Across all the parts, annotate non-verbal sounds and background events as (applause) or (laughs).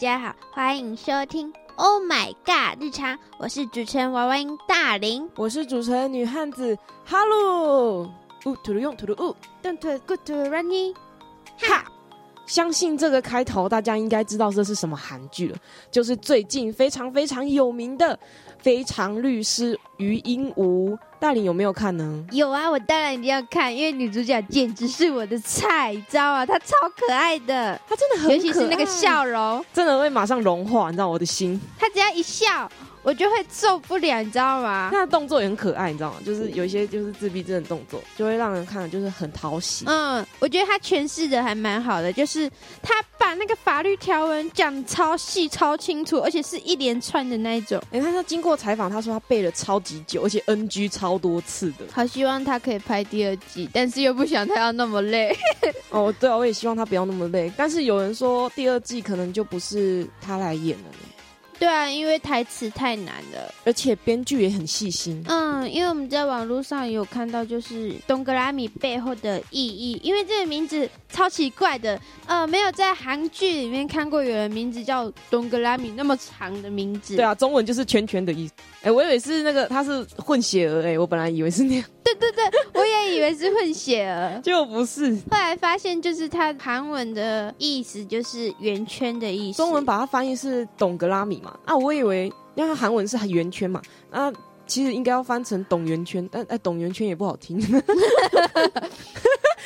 家好，欢迎收听 Oh My God 日常，我是主持人娃娃音大林，我是主持人女汉子哈喽，呜吐噜用吐噜呜，Don't good to running，哈。相信这个开头，大家应该知道这是什么韩剧了，就是最近非常非常有名的《非常律师于英武》。大林有没有看呢？有啊，我当然一定要看，因为女主角简直是我的菜，你知道吗？她超可爱的，她真的很，尤其是那个笑容，真的会马上融化，你知道我的心。她只要一笑。我就会受不了，你知道吗？他的动作也很可爱，你知道吗？就是有一些就是自闭症的动作，就会让人看了就是很讨喜。嗯，我觉得他诠释的还蛮好的，就是他把那个法律条文讲超细、超清楚，而且是一连串的那一种。你看，他说经过采访，他说他背了超级久，而且 NG 超多次的。好希望他可以拍第二季，但是又不想他要那么累。(laughs) 哦，对啊，我也希望他不要那么累。但是有人说第二季可能就不是他来演了。对啊，因为台词太难了，而且编剧也很细心。嗯，因为我们在网络上有看到，就是东格拉米背后的意义，因为这个名字超奇怪的。呃，没有在韩剧里面看过有人名字叫东格拉米那么长的名字。对啊，中文就是圈圈的意思。哎，我以为是那个他是混血儿，哎，我本来以为是那样。对对对，我也以为是混血儿，就不是。后来发现，就是它韩文的意思就是圆圈的意思，中文把它翻译是董格拉米嘛？啊，我以为因为韩文是圆圈嘛，啊，其实应该要翻成董圆圈，但哎，董圆圈也不好听。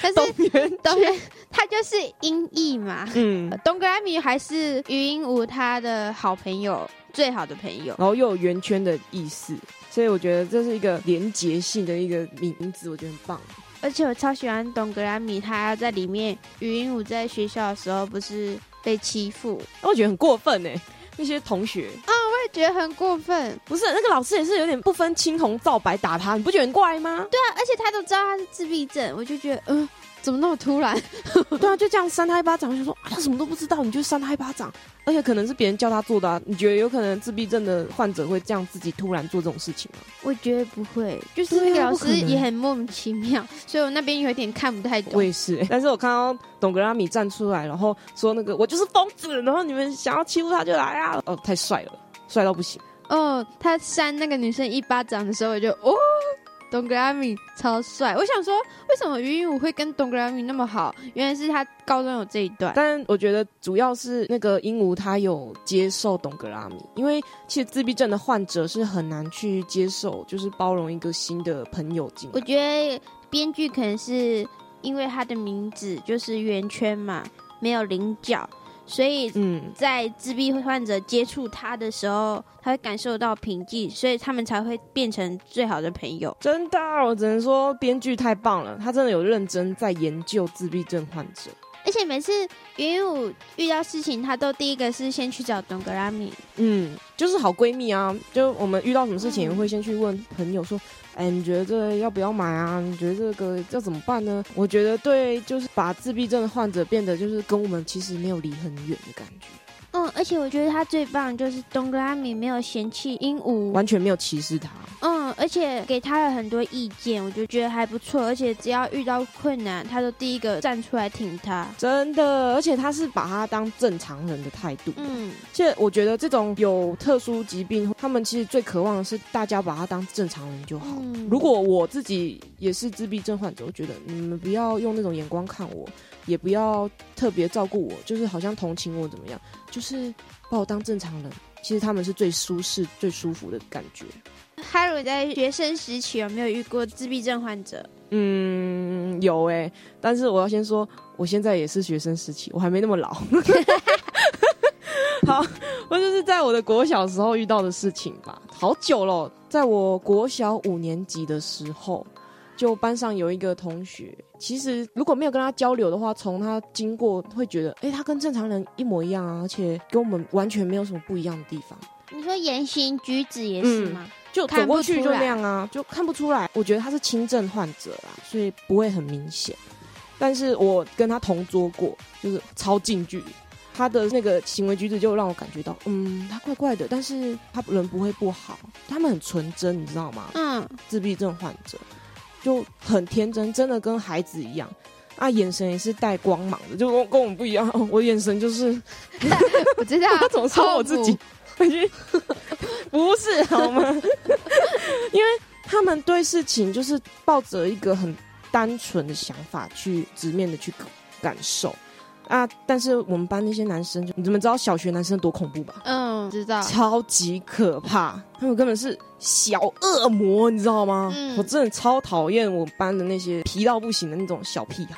可是董圆董圆，它就是音译嘛。嗯，董格拉米还是语音无他的好朋友，最好的朋友，然后又有圆圈的意思。所以我觉得这是一个连结性的一个名字，我觉得很棒。而且我超喜欢董格拉米，他在里面语音舞在学校的时候不是被欺负，我觉得很过分哎，那些同学啊，我也觉得很过分。不是那个老师也是有点不分青红皂白打他，你不觉得很怪吗？对啊，而且他都知道他是自闭症，我就觉得嗯。怎么那么突然？(laughs) 对啊，就这样扇他一巴掌，我就说他什么都不知道，你就扇他一巴掌，而且可能是别人叫他做的啊。你觉得有可能自闭症的患者会这样自己突然做这种事情吗？我觉得不会，就是那个老师也很莫名其妙，所以我那边有点看不太懂。我也是，(laughs) 但是我看到董格拉米站出来，然后说那个我就是疯子，然后你们想要欺负他就来啊！哦，太帅了，帅到不行。哦，他扇那个女生一巴掌的时候，我就哦。东格拉米超帅，我想说，为什么云云武会跟东格拉米那么好？原来是他高中有这一段。但我觉得主要是那个鹦鹉他有接受东格拉米，因为其实自闭症的患者是很难去接受，就是包容一个新的朋友进。我觉得编剧可能是因为他的名字就是圆圈嘛，没有棱角。所以，嗯，在自闭患者接触他的时候，他会感受到平静，所以他们才会变成最好的朋友。真的，我只能说编剧太棒了，他真的有认真在研究自闭症患者。而且每次云武遇到事情，他都第一个是先去找东格拉米。嗯，就是好闺蜜啊，就我们遇到什么事情会先去问朋友说。哎，你觉得这要不要买啊？你觉得这个要怎么办呢？我觉得对，就是把自闭症的患者变得就是跟我们其实没有离很远的感觉。嗯，而且我觉得他最棒就是东格拉米没有嫌弃鹦鹉，完全没有歧视他。嗯，而且给他了很多意见，我就觉得还不错。而且只要遇到困难，他都第一个站出来挺他。真的，而且他是把他当正常人的态度。嗯，而且我觉得这种有特殊疾病，他们其实最渴望的是大家把他当正常人就好。如果我自己也是自闭症患者，我觉得你们不要用那种眼光看我。也不要特别照顾我，就是好像同情我怎么样，就是把我当正常人。其实他们是最舒适、最舒服的感觉。哈鲁在学生时期有没有遇过自闭症患者？嗯，有哎，但是我要先说，我现在也是学生时期，我还没那么老。(laughs) 好，我就是在我的国小时候遇到的事情吧，好久了，在我国小五年级的时候。就班上有一个同学，其实如果没有跟他交流的话，从他经过会觉得，哎，他跟正常人一模一样啊，而且跟我们完全没有什么不一样的地方。你说言行举止也是吗？就走过去就那样啊，就看不出来。我觉得他是轻症患者啦，所以不会很明显。但是我跟他同桌过，就是超近距离，他的那个行为举止就让我感觉到，嗯，他怪怪的，但是他人不会不好，他们很纯真，你知道吗？嗯，自闭症患者。就很天真，真的跟孩子一样。啊，眼神也是带光芒的，就跟跟我们不一样。(laughs) 我眼神就是，(laughs) 我知道 (laughs) 怎么说我自己，不是好吗？因为他们对事情就是抱着一个很单纯的想法去直面的去感受。啊！但是我们班那些男生，就你怎么知道小学男生多恐怖吧？嗯，知道，超级可怕，他们根本是小恶魔，你知道吗？我真的超讨厌我们班的那些皮到不行的那种小屁孩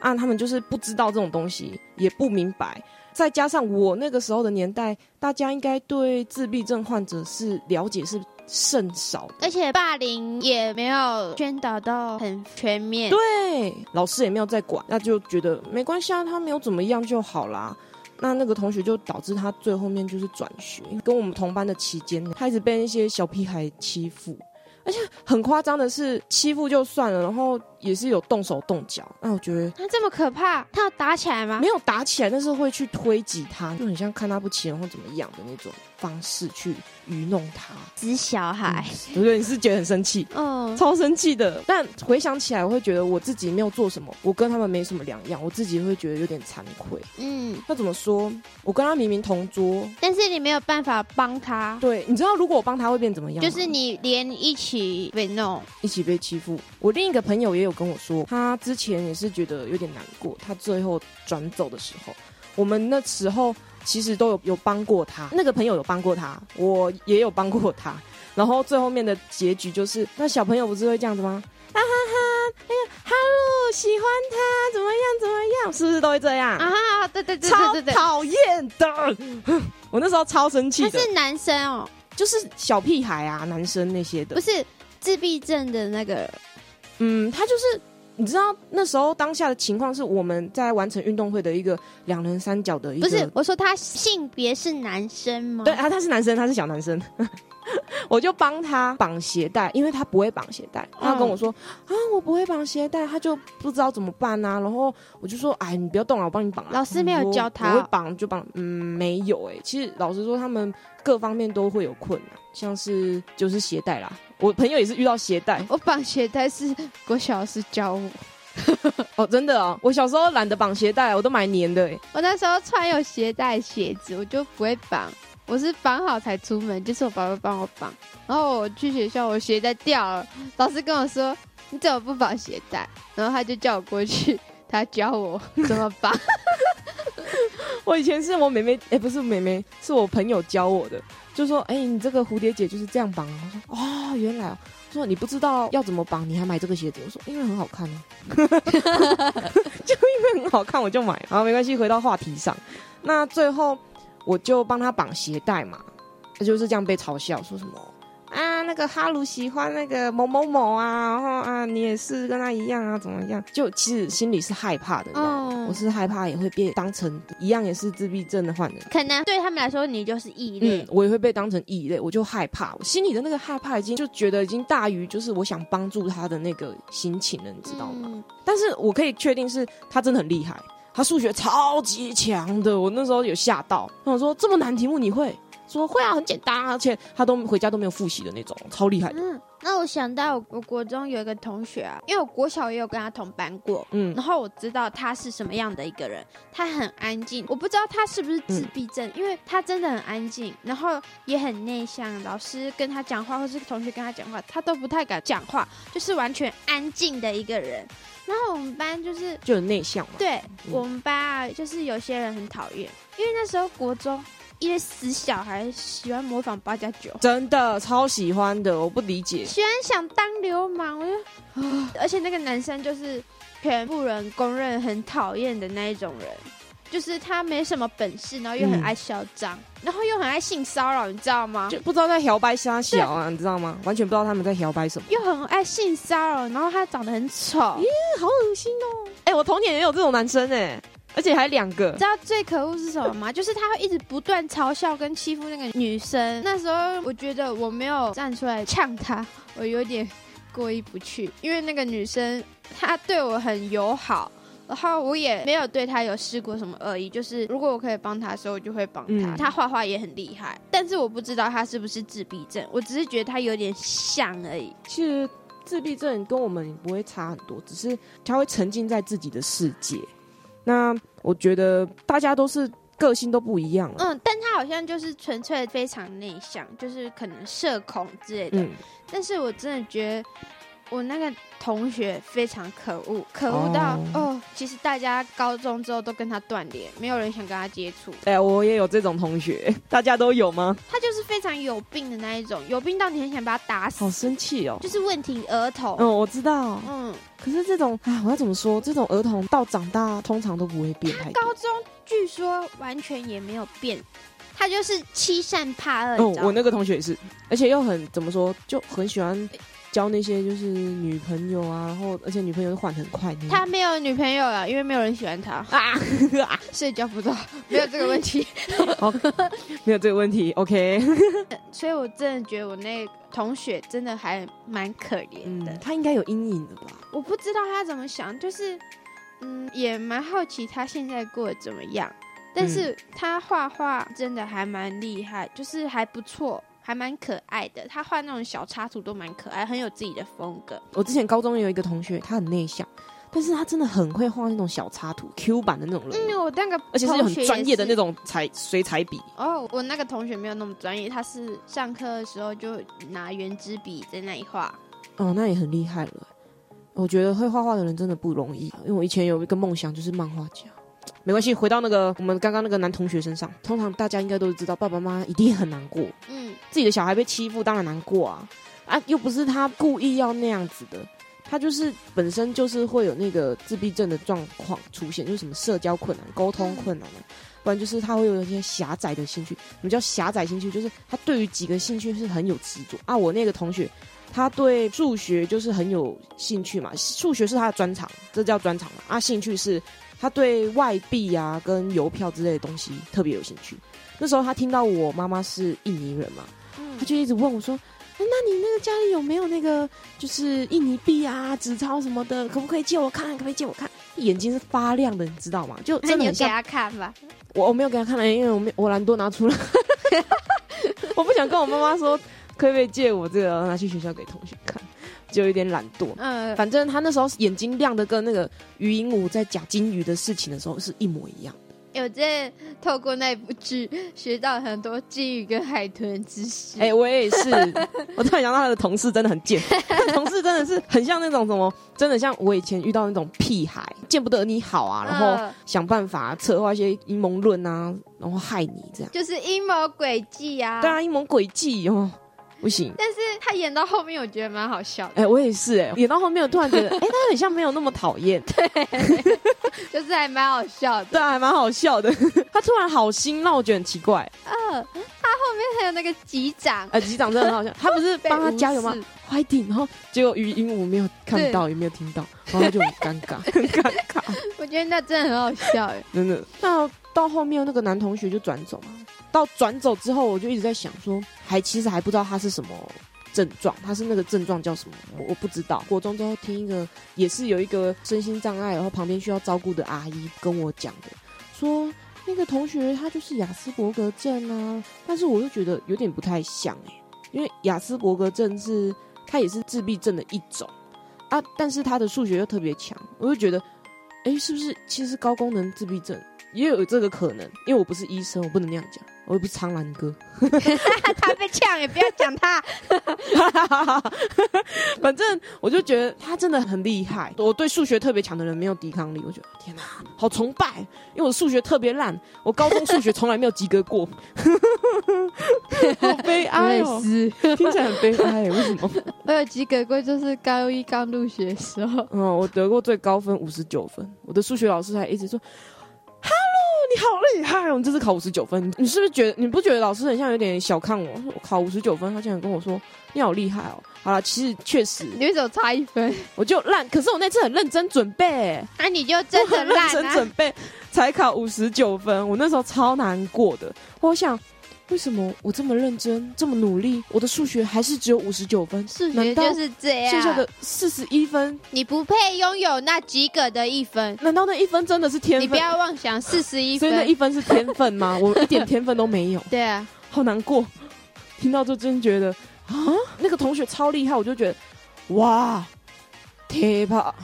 啊！他们就是不知道这种东西，也不明白，再加上我那个时候的年代，大家应该对自闭症患者是了解是。甚少，而且霸凌也没有宣导到很全面，对，老师也没有在管，那就觉得没关系啊，他没有怎么样就好啦。那那个同学就导致他最后面就是转学，跟我们同班的期间，他一直被那些小屁孩欺负。而且很夸张的是，欺负就算了，然后也是有动手动脚。那我觉得他这么可怕，他要打起来吗？没有打起来，但是会去推挤他，就很像看他不起眼或怎么样的那种方式去愚弄他。死小孩，对不对？你是觉得很生气？嗯，超生气的。但回想起来，我会觉得我自己没有做什么，我跟他们没什么两样，我自己会觉得有点惭愧。嗯，那怎么说？我跟他明明同桌，但是你没有办法帮他。对，你知道如果我帮他会变怎么样？就是你连一起。被弄，一起被欺负。我另一个朋友也有跟我说，他之前也是觉得有点难过。他最后转走的时候，我们那时候其实都有有帮过他。那个朋友有帮过他，我也有帮过他。(laughs) 然后最后面的结局就是，那小朋友不是会这样子吗？啊哈哈！哎呀，哈喽，喜欢他，怎么样？怎么样？是不是都会这样啊？对对对，超讨厌的。(laughs) 我那时候超生气。他是男生哦。就是小屁孩啊，男生那些的，不是自闭症的那个，嗯，他就是你知道那时候当下的情况是我们在完成运动会的一个两人三角的一个，不是我说他性别是男生吗？对啊，他是男生，他是小男生。(laughs) 我就帮他绑鞋带，因为他不会绑鞋带。他跟我说：“啊，我不会绑鞋带。”他就不知道怎么办啊。然后我就说：“哎，你不要动了，我帮你绑。”老师没有教他，我会绑就绑。嗯，没有哎。其实老实说，他们各方面都会有困难，像是就是鞋带啦。我朋友也是遇到鞋带，我绑鞋带是国小师教我。(laughs) 哦，真的哦，我小时候懒得绑鞋带，我都买粘的。我那时候穿有鞋带鞋子，我就不会绑。我是绑好才出门，就是我爸爸帮我绑。然后我去学校，我鞋带掉了，老师跟我说：“你怎么不绑鞋带？”然后他就叫我过去，他教我 (laughs) 怎么绑。我以前是我妹妹，哎，不是妹妹，是我朋友教我的，就说：“哎，你这个蝴蝶结就是这样绑。”我说：“哦，原来哦。”说你不知道要怎么绑，你还买这个鞋子？我说：“因为很好看啊，(laughs) 就因为很好看，我就买。”好，没关系，回到话题上，那最后。我就帮他绑鞋带嘛，他就是这样被嘲笑，说什么啊，那个哈鲁喜欢那个某某某啊，然后啊，你也是跟他一样啊，怎么样？就其实心里是害怕的，哦，我是害怕也会被当成一样也是自闭症的患者，可能对他们来说你就是异类，我也会被当成异类，我就害怕，我心里的那个害怕已经就觉得已经大于就是我想帮助他的那个心情了，你知道吗？但是我可以确定是他真的很厉害。他数学超级强的，我那时候有吓到。我说这么难题目你会？说会啊，很简单，而且他都回家都没有复习的那种，超厉害的。嗯，那我想到我国中有一个同学啊，因为我国小也有跟他同班过，嗯，然后我知道他是什么样的一个人，他很安静。我不知道他是不是自闭症，因为他真的很安静，然后也很内向。老师跟他讲话，或是同学跟他讲话，他都不太敢讲话，就是完全安静的一个人。然后我们班就是就很内向嘛。对我们班啊，就是有些人很讨厌，因为那时候国中一些死小孩喜欢模仿八加九，真的超喜欢的，我不理解，喜欢想当流氓，我就，而且那个男生就是全部人公认很讨厌的那一种人。就是他没什么本事，然后又很爱嚣张，然后又很爱性骚扰，你知道吗？就不知道在摇摆瞎小啊，你知道吗？完全不知道他们在摇摆什么。又很爱性骚扰，然后他长得很丑，耶，好恶心哦！哎，我童年也有这种男生哎，而且还两个。知道最可恶是什么吗？(laughs) 就是他会一直不断嘲笑跟欺负那个女生。那时候我觉得我没有站出来呛他，我有点过意不去，因为那个女生她对我很友好。然后我也没有对他有试过什么恶意，就是如果我可以帮他的时候，我就会帮他。他画画也很厉害，但是我不知道他是不是自闭症，我只是觉得他有点像而已。其实自闭症跟我们不会差很多，只是他会沉浸在自己的世界。那我觉得大家都是个性都不一样。嗯，但他好像就是纯粹非常内向，就是可能社恐之类的。嗯，但是我真的觉得。我那个同学非常可恶，可恶到哦，其实大家高中之后都跟他断联，没有人想跟他接触。哎，我也有这种同学，(laughs) 大家都有吗？他就是非常有病的那一种，有病到你很想把他打死。好生气哦！就是问题儿童。嗯，我知道。嗯，可是这种啊，我要怎么说？这种儿童到长大通常都不会变。高中据说完全也没有变，他就是欺善怕恶。哦，我那个同学也是，而且又很怎么说，就很喜欢。交那些就是女朋友啊，然后而且女朋友换很快。他没有女朋友了，因为没有人喜欢他啊，所以交不到，没有这个问题。好 (laughs) (laughs) 没有这个问题。OK。(laughs) 所以我真的觉得我那同学真的还蛮可怜的。他应该有阴影的吧？我不知道他怎么想，就是嗯，也蛮好奇他现在过得怎么样。但是他画画真的还蛮厉害，就是还不错。还蛮可爱的，他画那种小插图都蛮可爱，很有自己的风格。我之前高中有一个同学，他很内向，但是他真的很会画那种小插图，Q 版的那种。嗯，我那个而且是很专业的那种彩水彩笔。哦，我那个同学没有那么专业，他是上课的时候就拿圆珠笔在那里画。哦，那也很厉害了。我觉得会画画的人真的不容易，因为我以前有一个梦想就是漫画家。没关系，回到那个我们刚刚那个男同学身上。通常大家应该都知道，爸爸妈妈一定很难过。嗯，自己的小孩被欺负，当然难过啊！啊，又不是他故意要那样子的，他就是本身就是会有那个自闭症的状况出现，就是什么社交困难、沟通困难的，不然就是他会有一些狭窄的兴趣。什么叫狭窄兴趣？就是他对于几个兴趣是很有执着啊。我那个同学，他对数学就是很有兴趣嘛，数学是他的专长，这叫专长嘛。啊，兴趣是。他对外币啊跟邮票之类的东西特别有兴趣。那时候他听到我妈妈是印尼人嘛，他就一直问我说：“那你那个家里有没有那个就是印尼币啊、纸钞什么的？可不可以借我看？可不可以借我看？”眼睛是发亮的，你知道吗？就真的很像。给他看吧。我我没有给他看了，因为我没我懒惰拿出来。我不想跟我妈妈说，可不可以借我这个拿去学校给同学看。就有点懒惰，嗯，反正他那时候眼睛亮的跟那个余英武在讲金鱼的事情的时候是一模一样的。有在透过那部剧学到很多金鱼跟海豚知识。哎，我也是，(laughs) 我突然想到他的同事真的很贱，(laughs) 同事真的是很像那种什么，真的像我以前遇到那种屁孩，见不得你好啊，然后想办法策划一些阴谋论啊，然后害你这样，就是阴谋诡计啊。对啊，阴谋诡计哦。不行，但是他演到后面，我觉得蛮好笑的。哎，我也是哎，演到后面我突然觉得，(laughs) 哎，他很像没有那么讨厌，对，(laughs) 就是还蛮好笑的，对，还蛮好笑的。(laughs) 他突然好心，让我觉得很奇怪。嗯，他后面还有那个机长，哎，机长真的很好笑。他不是帮他加油吗？快点，然后结果语音我没有看到，也没有听到，然后就很尴尬，很尴尬。我觉得那真的很好笑，哎，真的。那到后面那个男同学就转走了。到转走之后，我就一直在想说，还其实还不知道他是什么症状，他是那个症状叫什么，我不知道。国中之后听一个也是有一个身心障碍，然后旁边需要照顾的阿姨跟我讲的，说那个同学他就是雅斯伯格症啊，但是我又觉得有点不太像哎，因为雅斯伯格症是他也是自闭症的一种啊，但是他的数学又特别强，我就觉得，哎，是不是其实高功能自闭症？也有这个可能，因为我不是医生，我不能那样讲。我又不是苍兰哥，(laughs) 他被呛也不要讲他。(laughs) 反正我就觉得他真的很厉害。我对数学特别强的人没有抵抗力，我觉得天哪，好崇拜！因为我数学特别烂，我高中数学从来没有及格过，(laughs) 好悲哀哦，听起来很悲哀。为什么？我有及格过，就是高一刚入学的时候。嗯，我得过最高分五十九分，我的数学老师还一直说。你好厉害哦！你这次考五十九分，你是不是觉得你不觉得老师很像有点小看我？我考五十九分，他竟然跟我说你好厉害哦！好了，其实确实，你为什么差一分？我就烂，可是我那次很认真准备，那你就真的认真准备才考五十九分，我那时候超难过的，我想。为什么我这么认真，这么努力，我的数学还是只有五十九分？数学就是这样，剩下的四十一分，你不配拥有那及格的一分。难道那一分真的是天分？你不要妄想四十一分，所以那一分是天分吗？(laughs) 我一点天分都没有。对啊，好难过。听到就真觉得啊，那个同学超厉害，我就觉得哇，贴吧，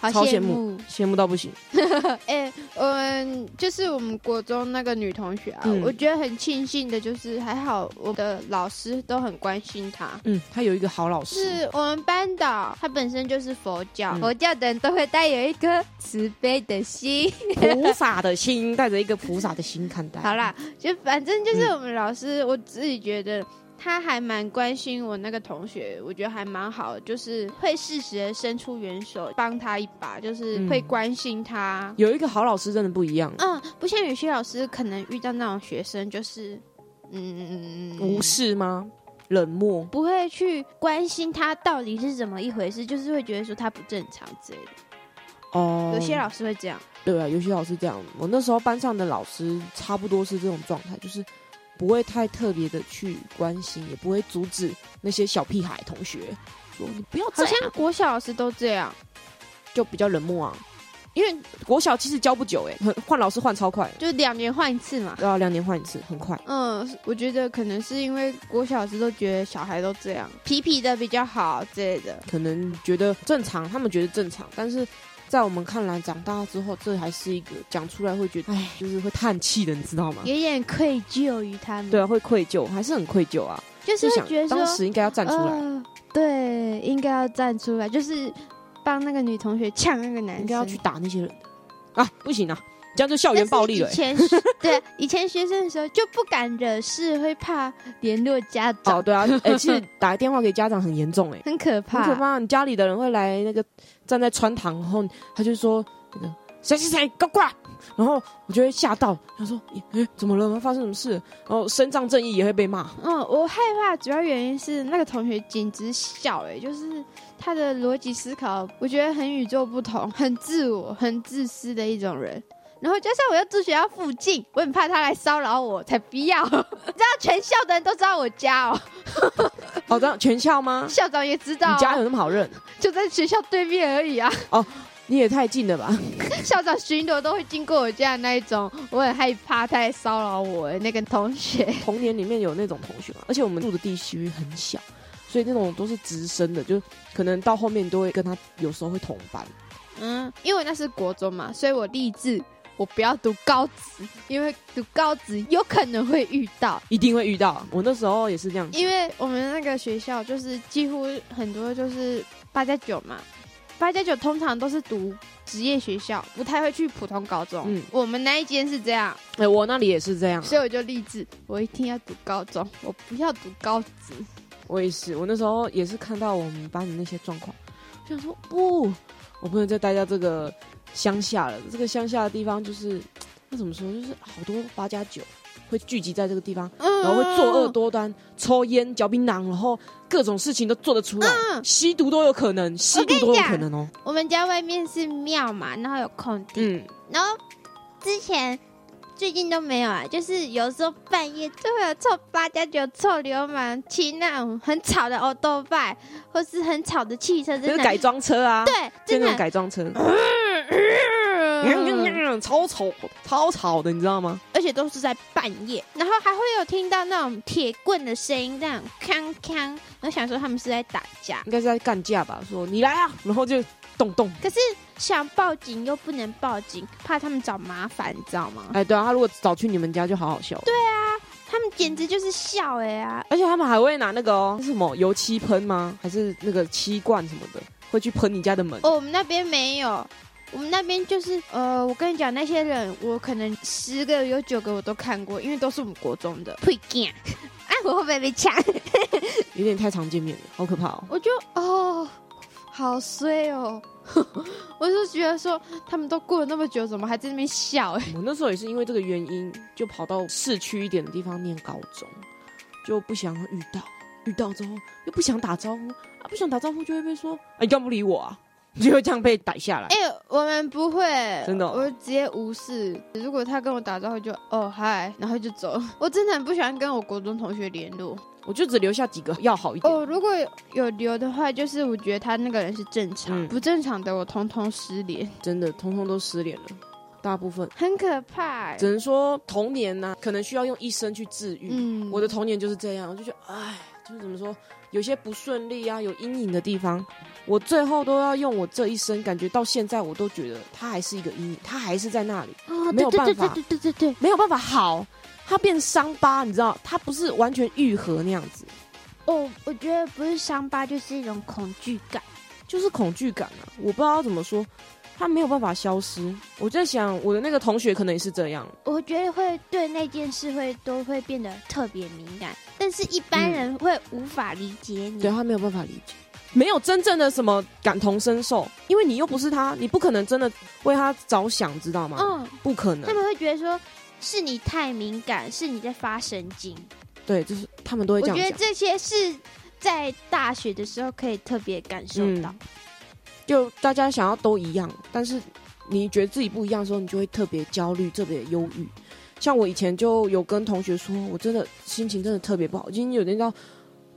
好羡慕，羡慕到不行。(laughs) 哎，我们就是我们国中那个女同学啊，我觉得很庆幸的，就是还好我的老师都很关心她。嗯，她有一个好老师。是我们班导，他本身就是佛教，佛教的人都会带有一颗慈悲的心，菩萨的心，带着一个菩萨的心看待。(laughs) 好啦，就反正就是我们老师，我自己觉得。他还蛮关心我那个同学，我觉得还蛮好，就是会适时的伸出援手帮他一把，就是会关心他。有一个好老师真的不一样，嗯，不像有些老师可能遇到那种学生就是，嗯，无视吗？冷漠，不会去关心他到底是怎么一回事，就是会觉得说他不正常之类的。哦，有些老师会这样。对啊，有些老师这样。我那时候班上的老师差不多是这种状态，就是。不会太特别的去关心，也不会阻止那些小屁孩同学说你不要这样。好像国小老师都这样，就比较冷漠啊。因为国小其实教不久，哎，换老师换超快，就两年换一次嘛。对啊，两年换一次，很快。嗯，我觉得可能是因为国小老师都觉得小孩都这样，皮皮的比较好之类的，可能觉得正常，他们觉得正常，但是。在我们看来，长大之后，这还是一个讲出来会觉得，哎，就是会叹气的，你知道吗？有点愧疚于他们。对啊，会愧疚，还是很愧疚啊。就是觉得当时应该要站出来。对，应该要站出来，就是帮那个女同学呛那个男生，应该要去打那些人啊！不行啊。这样就校园暴力了。以前 (laughs) 对以前学生的时候就不敢惹事，会怕联络家长。哦，对啊，哎，其实打个电话给家长很严重，哎，(laughs) 很可怕，很可怕。你家里的人会来那个站在穿堂，然后他就说那个谁谁谁给我过来，然后我就会吓到，他说哎怎么了？发生什么事？然后伸张正义也会被骂。嗯，(laughs) 我害怕主要原因是那个同学简直笑，哎，就是他的逻辑思考，我觉得很与众不同，很自我、很自私的一种人。然后加上我要住学校附近，我很怕他来骚扰我，才不要。(laughs) 你知道全校的人都知道我家哦。好 (laughs) 的，全校吗？校长也知道。你家有那么好认？就在学校对面而已啊。哦，你也太近了吧？(laughs) 校长巡逻都会经过我家的那一种，我很害怕他来骚扰我。那个同学，童年里面有那种同学吗？而且我们住的地区很小，所以那种都是直升的，就可能到后面都会跟他有时候会同班。嗯，因为那是国中嘛，所以我立志。我不要读高职，因为读高职有可能会遇到，一定会遇到。我那时候也是这样，因为我们那个学校就是几乎很多就是八加九嘛，八加九通常都是读职业学校，不太会去普通高中。嗯，我们那一间是这样，哎，我那里也是这样，所以我就立志，我一定要读高中，我不要读高职。我也是，我那时候也是看到我们班的那些状况，就想说不，我不能再待在这个。乡下了，这个乡下的地方就是，(tsk) 那怎么说，就是好多八加九会聚集在这个地方，然后会作恶多端，抽烟、嚼槟榔，然后各种事情都做得出来，吸毒都有可能，吸毒都有可能哦。我们家外面是庙嘛，然后有空地，然后之前最近都没有啊，就是有时候半夜就会有臭八加九、臭流氓骑那种很吵的欧多拜，或是很吵的汽车，就是改装车啊，对，就那种改装车。(laughs) 超吵，超吵的，你知道吗？而且都是在半夜，然后还会有听到那种铁棍的声音，这样锵锵。我想说他们是在打架，应该是在干架吧？说你来啊，然后就动动。可是想报警又不能报警，怕他们找麻烦，你知道吗？哎，对啊，他如果找去你们家就好好笑。对啊，他们简直就是笑哎啊！而且他们还会拿那个哦，是什么油漆喷吗？还是那个漆罐什么的，会去喷你家的门？哦，我们那边没有。我们那边就是，呃，我跟你讲，那些人，我可能十个有九个我都看过，因为都是我们国中的。会干，哎，(laughs) 我会不会被抢？(laughs) 有点太常见面了，好可怕哦！我就哦，好衰哦！(laughs) 我就觉得说，他们都过了那么久，怎么还在那边笑？我那时候也是因为这个原因，就跑到市区一点的地方念高中，就不想遇到，遇到之后又不想打招呼啊，不想打招呼就会被说，哎，干不理我啊？(laughs) 就会这样被逮下来。哎，我们不会，真的，我直接无视。如果他跟我打招呼，就哦嗨，然后就走。(laughs) 我真的很不喜欢跟我国中同学联络，我就只留下几个要好一点。哦，如果有留的话，就是我觉得他那个人是正常，不正常的我通通失联。真的，通通都失联了，大部分很可怕。只能说童年呢，可能需要用一生去治愈。嗯，我的童年就是这样，我就觉得，哎，就是怎么说，有些不顺利啊，有阴影的地方。我最后都要用我这一生，感觉到现在我都觉得它还是一个阴影，它还是在那里，没有办法，对对对对，没有办法好，它变伤疤，你知道，它不是完全愈合那样子。哦，我觉得不是伤疤，就是一种恐惧感，就是恐惧感啊！我不知道怎么说，它没有办法消失。我在想，我的那个同学可能也是这样。我觉得会对那件事会都会变得特别敏感，但是一般人会无法理解你。对他没有办法理解，没有真正的什么感同身受，因为你又不是他，你不可能真的为他着想，知道吗？嗯，不可能。他们会觉得说是你太敏感，是你在发神经。对，就是他们都会这样。我觉得这些是在大学的时候可以特别感受到，就大家想要都一样，但是你觉得自己不一样的时候，你就会特别焦虑、特别忧郁。像我以前就有跟同学说，我真的心情真的特别不好，已经有点到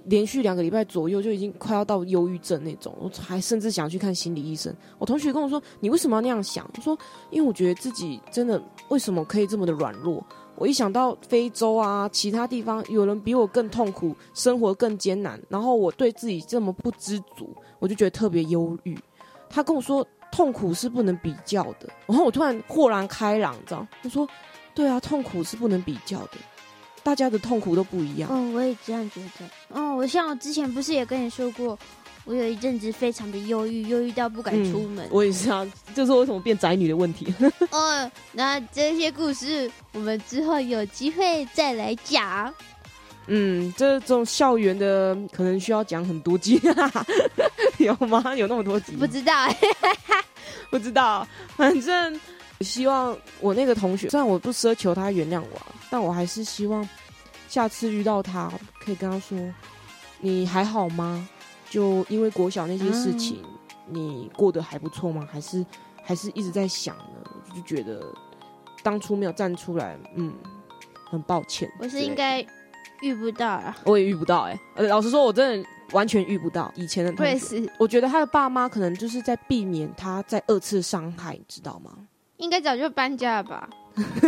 连续两个礼拜左右就已经快要到忧郁症那种，我还甚至想去看心理医生。我同学跟我说：“你为什么要那样想？”我说：“因为我觉得自己真的为什么可以这么的软弱。”我一想到非洲啊，其他地方有人比我更痛苦，生活更艰难，然后我对自己这么不知足，我就觉得特别忧郁。他跟我说，痛苦是不能比较的，然后我突然豁然开朗，知道？他说，对啊，痛苦是不能比较的，大家的痛苦都不一样。嗯，我也这样觉得。嗯，我像我之前不是也跟你说过。我有一阵子非常的忧郁，忧郁到不敢出门。我也是啊，就是为什么变宅女的问题。(laughs) 哦，那这些故事我们之后有机会再来讲。嗯，这种校园的可能需要讲很多集，(laughs) 有吗？有那么多集？不知道，(laughs) 不知道。反正希望我那个同学，虽然我不奢求他原谅我，但我还是希望下次遇到他，可以跟他说：“你还好吗？”就因为国小那些事情，你过得还不错吗？还是还是一直在想呢？我就觉得当初没有站出来，嗯，很抱歉。我是应该遇不到啊，我也遇不到哎。呃，老实说，我真的完全遇不到以前的同学。我觉得他的爸妈可能就是在避免他再二次伤害，你知道吗？应该早就搬家了吧？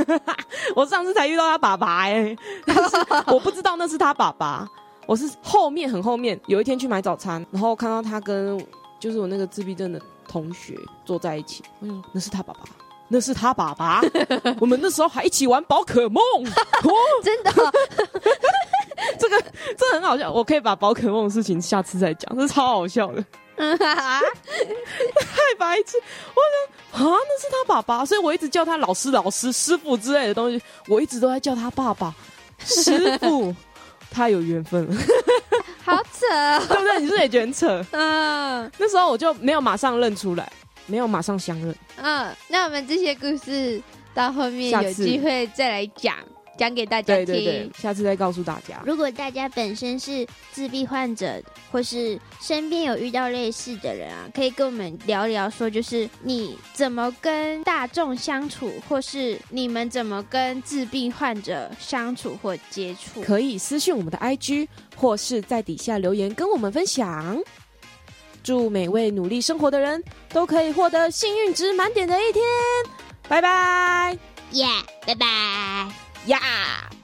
(laughs) 我上次才遇到他爸爸哎，(laughs) 我不知道那是他爸爸。我是后面很后面，有一天去买早餐，然后看到他跟就是我那个自闭症的同学坐在一起，我就说那是他爸爸，那是他爸爸。(laughs) 我们那时候还一起玩宝可梦，真的，这个这很好笑。我可以把宝可梦的事情下次再讲，这超好笑的。太白痴！我说啊，那是他爸爸，所以我一直叫他老师、老师、师傅之类的东西，我一直都在叫他爸爸、师傅。太有缘分了，好扯，对不对？你是不是也觉得很扯？(laughs) 嗯，那时候我就没有马上认出来，没有马上相认。嗯，那我们这些故事到后面有机会再来讲。讲给大家听，下次再告诉大家。如果大家本身是自闭患者，或是身边有遇到类似的人啊，可以跟我们聊聊，说就是你怎么跟大众相处，或是你们怎么跟自闭患者相处或接触，可以私信我们的 IG，或是在底下留言跟我们分享。祝每位努力生活的人都可以获得幸运值满点的一天。拜拜，耶，拜拜。呀。